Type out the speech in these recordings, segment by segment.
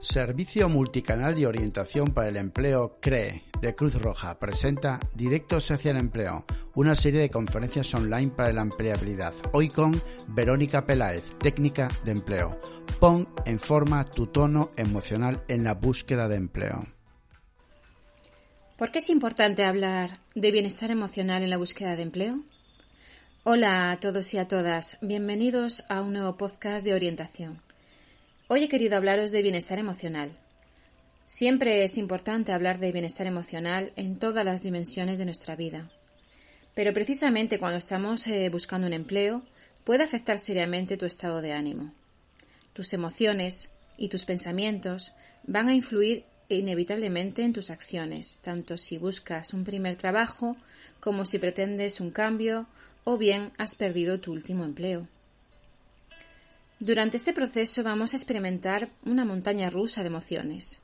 Servicio Multicanal de Orientación para el Empleo CRE de Cruz Roja presenta Directos hacia el Empleo, una serie de conferencias online para la empleabilidad. Hoy con Verónica Peláez, técnica de empleo. Pon en forma tu tono emocional en la búsqueda de empleo. ¿Por qué es importante hablar de bienestar emocional en la búsqueda de empleo? Hola a todos y a todas, bienvenidos a un nuevo podcast de orientación. Hoy he querido hablaros de bienestar emocional. Siempre es importante hablar de bienestar emocional en todas las dimensiones de nuestra vida. Pero precisamente cuando estamos eh, buscando un empleo, puede afectar seriamente tu estado de ánimo. Tus emociones y tus pensamientos van a influir inevitablemente en tus acciones, tanto si buscas un primer trabajo como si pretendes un cambio o bien has perdido tu último empleo. Durante este proceso vamos a experimentar una montaña rusa de emociones.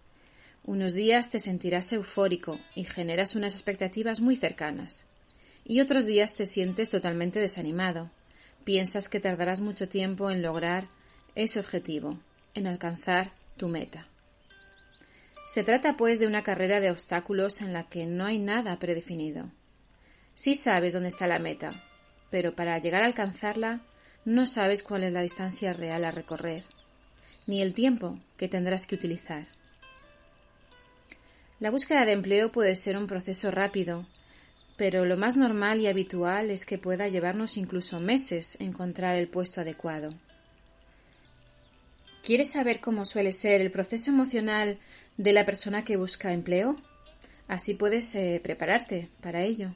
Unos días te sentirás eufórico y generas unas expectativas muy cercanas. Y otros días te sientes totalmente desanimado. Piensas que tardarás mucho tiempo en lograr ese objetivo, en alcanzar tu meta. Se trata, pues, de una carrera de obstáculos en la que no hay nada predefinido. Sí sabes dónde está la meta, pero para llegar a alcanzarla no sabes cuál es la distancia real a recorrer, ni el tiempo que tendrás que utilizar. La búsqueda de empleo puede ser un proceso rápido, pero lo más normal y habitual es que pueda llevarnos incluso meses encontrar el puesto adecuado. ¿Quieres saber cómo suele ser el proceso emocional de la persona que busca empleo? Así puedes eh, prepararte para ello.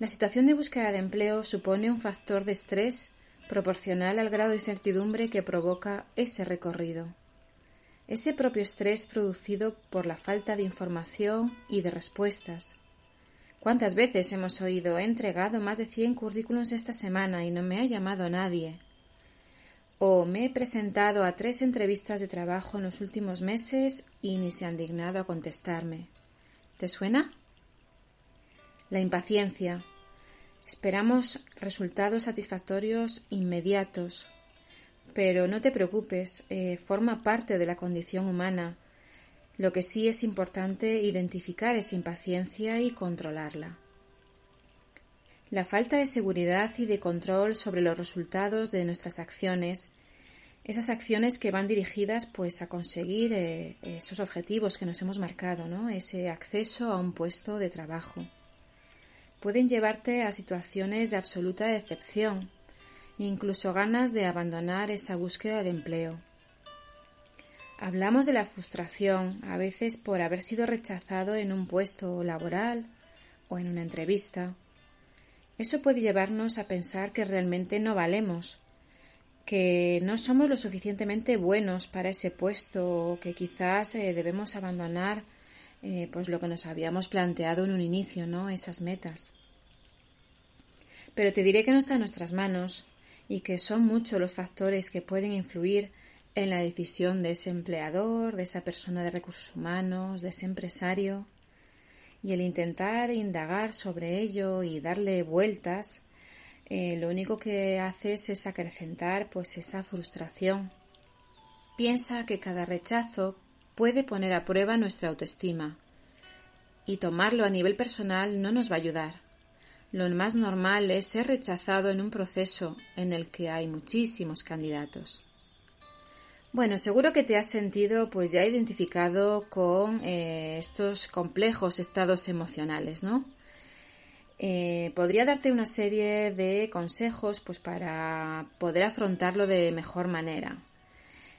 La situación de búsqueda de empleo supone un factor de estrés proporcional al grado de incertidumbre que provoca ese recorrido. Ese propio estrés producido por la falta de información y de respuestas. ¿Cuántas veces hemos oído he entregado más de cien currículums esta semana y no me ha llamado nadie? O me he presentado a tres entrevistas de trabajo en los últimos meses y ni se han dignado a contestarme. ¿Te suena? La impaciencia, Esperamos resultados satisfactorios inmediatos, pero no te preocupes, eh, forma parte de la condición humana. Lo que sí es importante identificar esa impaciencia y controlarla. La falta de seguridad y de control sobre los resultados de nuestras acciones, esas acciones que van dirigidas pues a conseguir eh, esos objetivos que nos hemos marcado, ¿no? ese acceso a un puesto de trabajo pueden llevarte a situaciones de absoluta decepción, incluso ganas de abandonar esa búsqueda de empleo. Hablamos de la frustración, a veces por haber sido rechazado en un puesto laboral o en una entrevista. Eso puede llevarnos a pensar que realmente no valemos, que no somos lo suficientemente buenos para ese puesto o que quizás eh, debemos abandonar eh, pues lo que nos habíamos planteado en un inicio, ¿no? Esas metas. Pero te diré que no está en nuestras manos y que son muchos los factores que pueden influir en la decisión de ese empleador, de esa persona de recursos humanos, de ese empresario. Y el intentar indagar sobre ello y darle vueltas, eh, lo único que haces es acrecentar pues esa frustración. Piensa que cada rechazo puede poner a prueba nuestra autoestima y tomarlo a nivel personal no nos va a ayudar. Lo más normal es ser rechazado en un proceso en el que hay muchísimos candidatos. Bueno, seguro que te has sentido pues ya identificado con eh, estos complejos estados emocionales, ¿no? Eh, podría darte una serie de consejos pues para poder afrontarlo de mejor manera.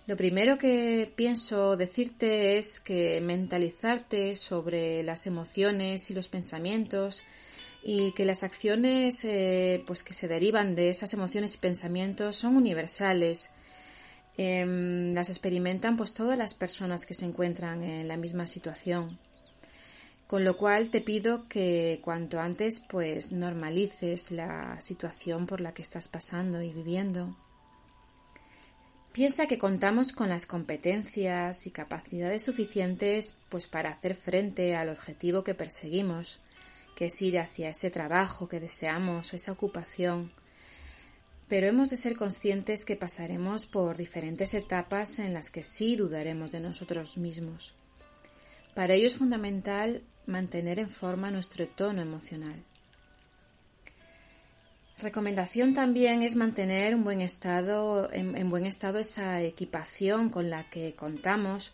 Lo primero que pienso decirte es que mentalizarte sobre las emociones y los pensamientos y que las acciones eh, pues que se derivan de esas emociones y pensamientos son universales. Em, las experimentan pues todas las personas que se encuentran en la misma situación. Con lo cual te pido que cuanto antes pues normalices la situación por la que estás pasando y viviendo. Piensa que contamos con las competencias y capacidades suficientes pues para hacer frente al objetivo que perseguimos, que es ir hacia ese trabajo que deseamos o esa ocupación. pero hemos de ser conscientes que pasaremos por diferentes etapas en las que sí dudaremos de nosotros mismos. Para ello es fundamental mantener en forma nuestro tono emocional. Recomendación también es mantener un buen estado, en, buen estado esa equipación con la que contamos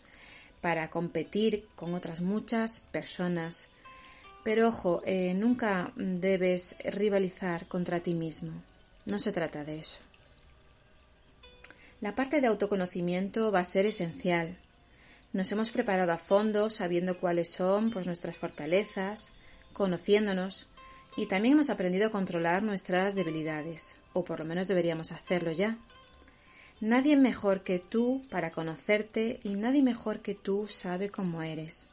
para competir con otras muchas personas. Pero ojo, eh, nunca debes rivalizar contra ti mismo. No se trata de eso. La parte de autoconocimiento va a ser esencial. Nos hemos preparado a fondo sabiendo cuáles son pues, nuestras fortalezas, conociéndonos y también hemos aprendido a controlar nuestras debilidades, o por lo menos deberíamos hacerlo ya. Nadie mejor que tú para conocerte y nadie mejor que tú sabe cómo eres.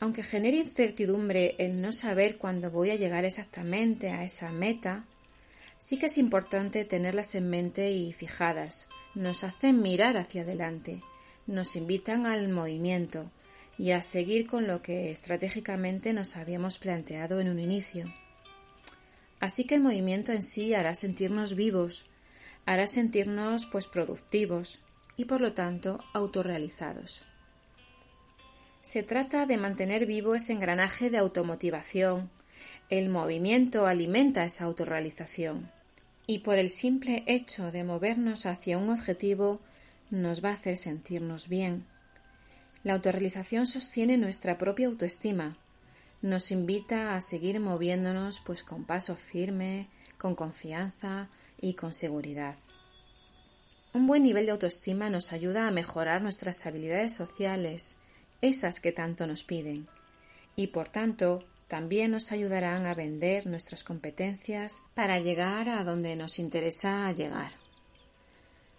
Aunque genere incertidumbre el no saber cuándo voy a llegar exactamente a esa meta, sí que es importante tenerlas en mente y fijadas. Nos hacen mirar hacia adelante, nos invitan al movimiento, y a seguir con lo que estratégicamente nos habíamos planteado en un inicio. Así que el movimiento en sí hará sentirnos vivos, hará sentirnos pues productivos y por lo tanto autorrealizados. Se trata de mantener vivo ese engranaje de automotivación. El movimiento alimenta esa autorrealización y por el simple hecho de movernos hacia un objetivo nos va a hacer sentirnos bien la autorrealización sostiene nuestra propia autoestima, nos invita a seguir moviéndonos pues con paso firme, con confianza y con seguridad. Un buen nivel de autoestima nos ayuda a mejorar nuestras habilidades sociales, esas que tanto nos piden, y por tanto también nos ayudarán a vender nuestras competencias para llegar a donde nos interesa llegar.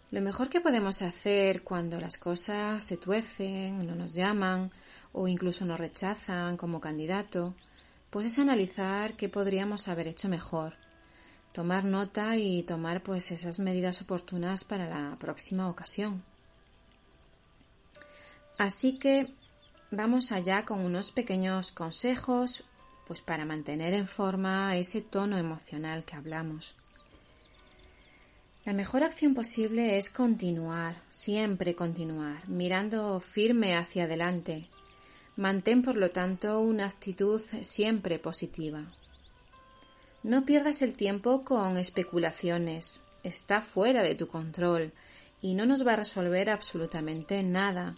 Lo mejor que podemos hacer cuando las cosas se tuercen, no nos llaman o incluso nos rechazan como candidato, pues es analizar qué podríamos haber hecho mejor, tomar nota y tomar pues esas medidas oportunas para la próxima ocasión. Así que vamos allá con unos pequeños consejos pues para mantener en forma ese tono emocional que hablamos. La mejor acción posible es continuar, siempre continuar, mirando firme hacia adelante. Mantén, por lo tanto, una actitud siempre positiva. No pierdas el tiempo con especulaciones. Está fuera de tu control y no nos va a resolver absolutamente nada.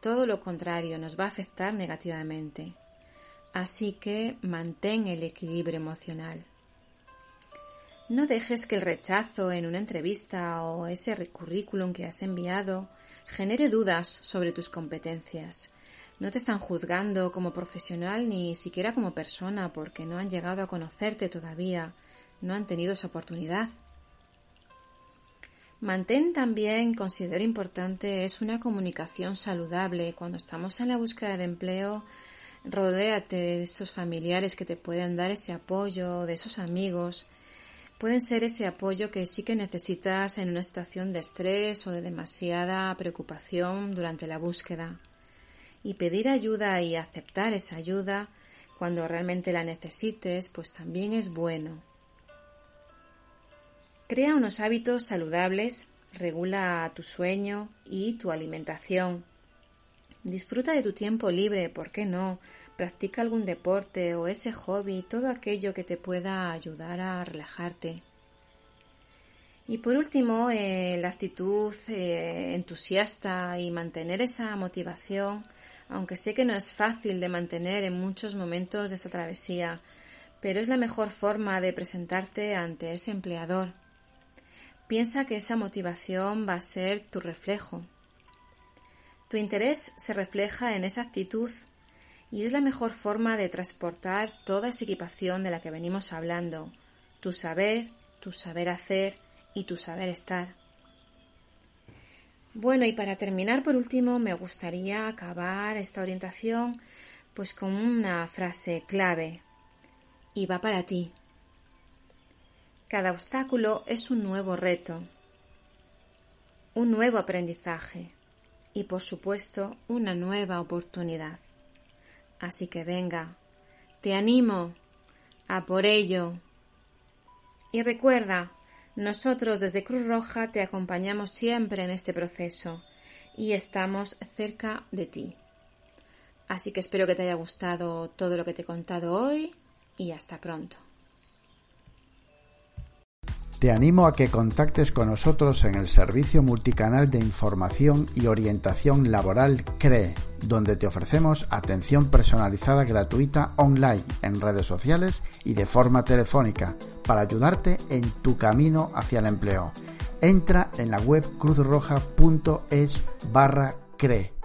Todo lo contrario, nos va a afectar negativamente. Así que mantén el equilibrio emocional. No dejes que el rechazo en una entrevista o ese currículum que has enviado genere dudas sobre tus competencias. No te están juzgando como profesional ni siquiera como persona porque no han llegado a conocerte todavía, no han tenido esa oportunidad. Mantén también, considero importante, es una comunicación saludable. Cuando estamos en la búsqueda de empleo, rodéate de esos familiares que te pueden dar ese apoyo, de esos amigos, pueden ser ese apoyo que sí que necesitas en una situación de estrés o de demasiada preocupación durante la búsqueda. Y pedir ayuda y aceptar esa ayuda cuando realmente la necesites, pues también es bueno. Crea unos hábitos saludables, regula tu sueño y tu alimentación. Disfruta de tu tiempo libre, ¿por qué no? Practica algún deporte o ese hobby, todo aquello que te pueda ayudar a relajarte. Y por último, eh, la actitud eh, entusiasta y mantener esa motivación, aunque sé que no es fácil de mantener en muchos momentos de esta travesía, pero es la mejor forma de presentarte ante ese empleador. Piensa que esa motivación va a ser tu reflejo. Tu interés se refleja en esa actitud y es la mejor forma de transportar toda esa equipación de la que venimos hablando, tu saber, tu saber hacer y tu saber estar. Bueno, y para terminar, por último, me gustaría acabar esta orientación pues con una frase clave y va para ti. Cada obstáculo es un nuevo reto, un nuevo aprendizaje y, por supuesto, una nueva oportunidad. Así que venga, te animo a por ello. Y recuerda, Nosotros desde Cruz Roja te acompañamos siempre en este proceso y estamos cerca de ti. Así que espero que te haya gustado todo lo que te he contado hoy y hasta pronto. Te animo a que contactes con nosotros en el servicio multicanal de información y orientación laboral CREE, donde te ofrecemos atención personalizada gratuita online, en redes sociales y de forma telefónica, para ayudarte en tu camino hacia el empleo. Entra en la web cruzroja.es barra CRE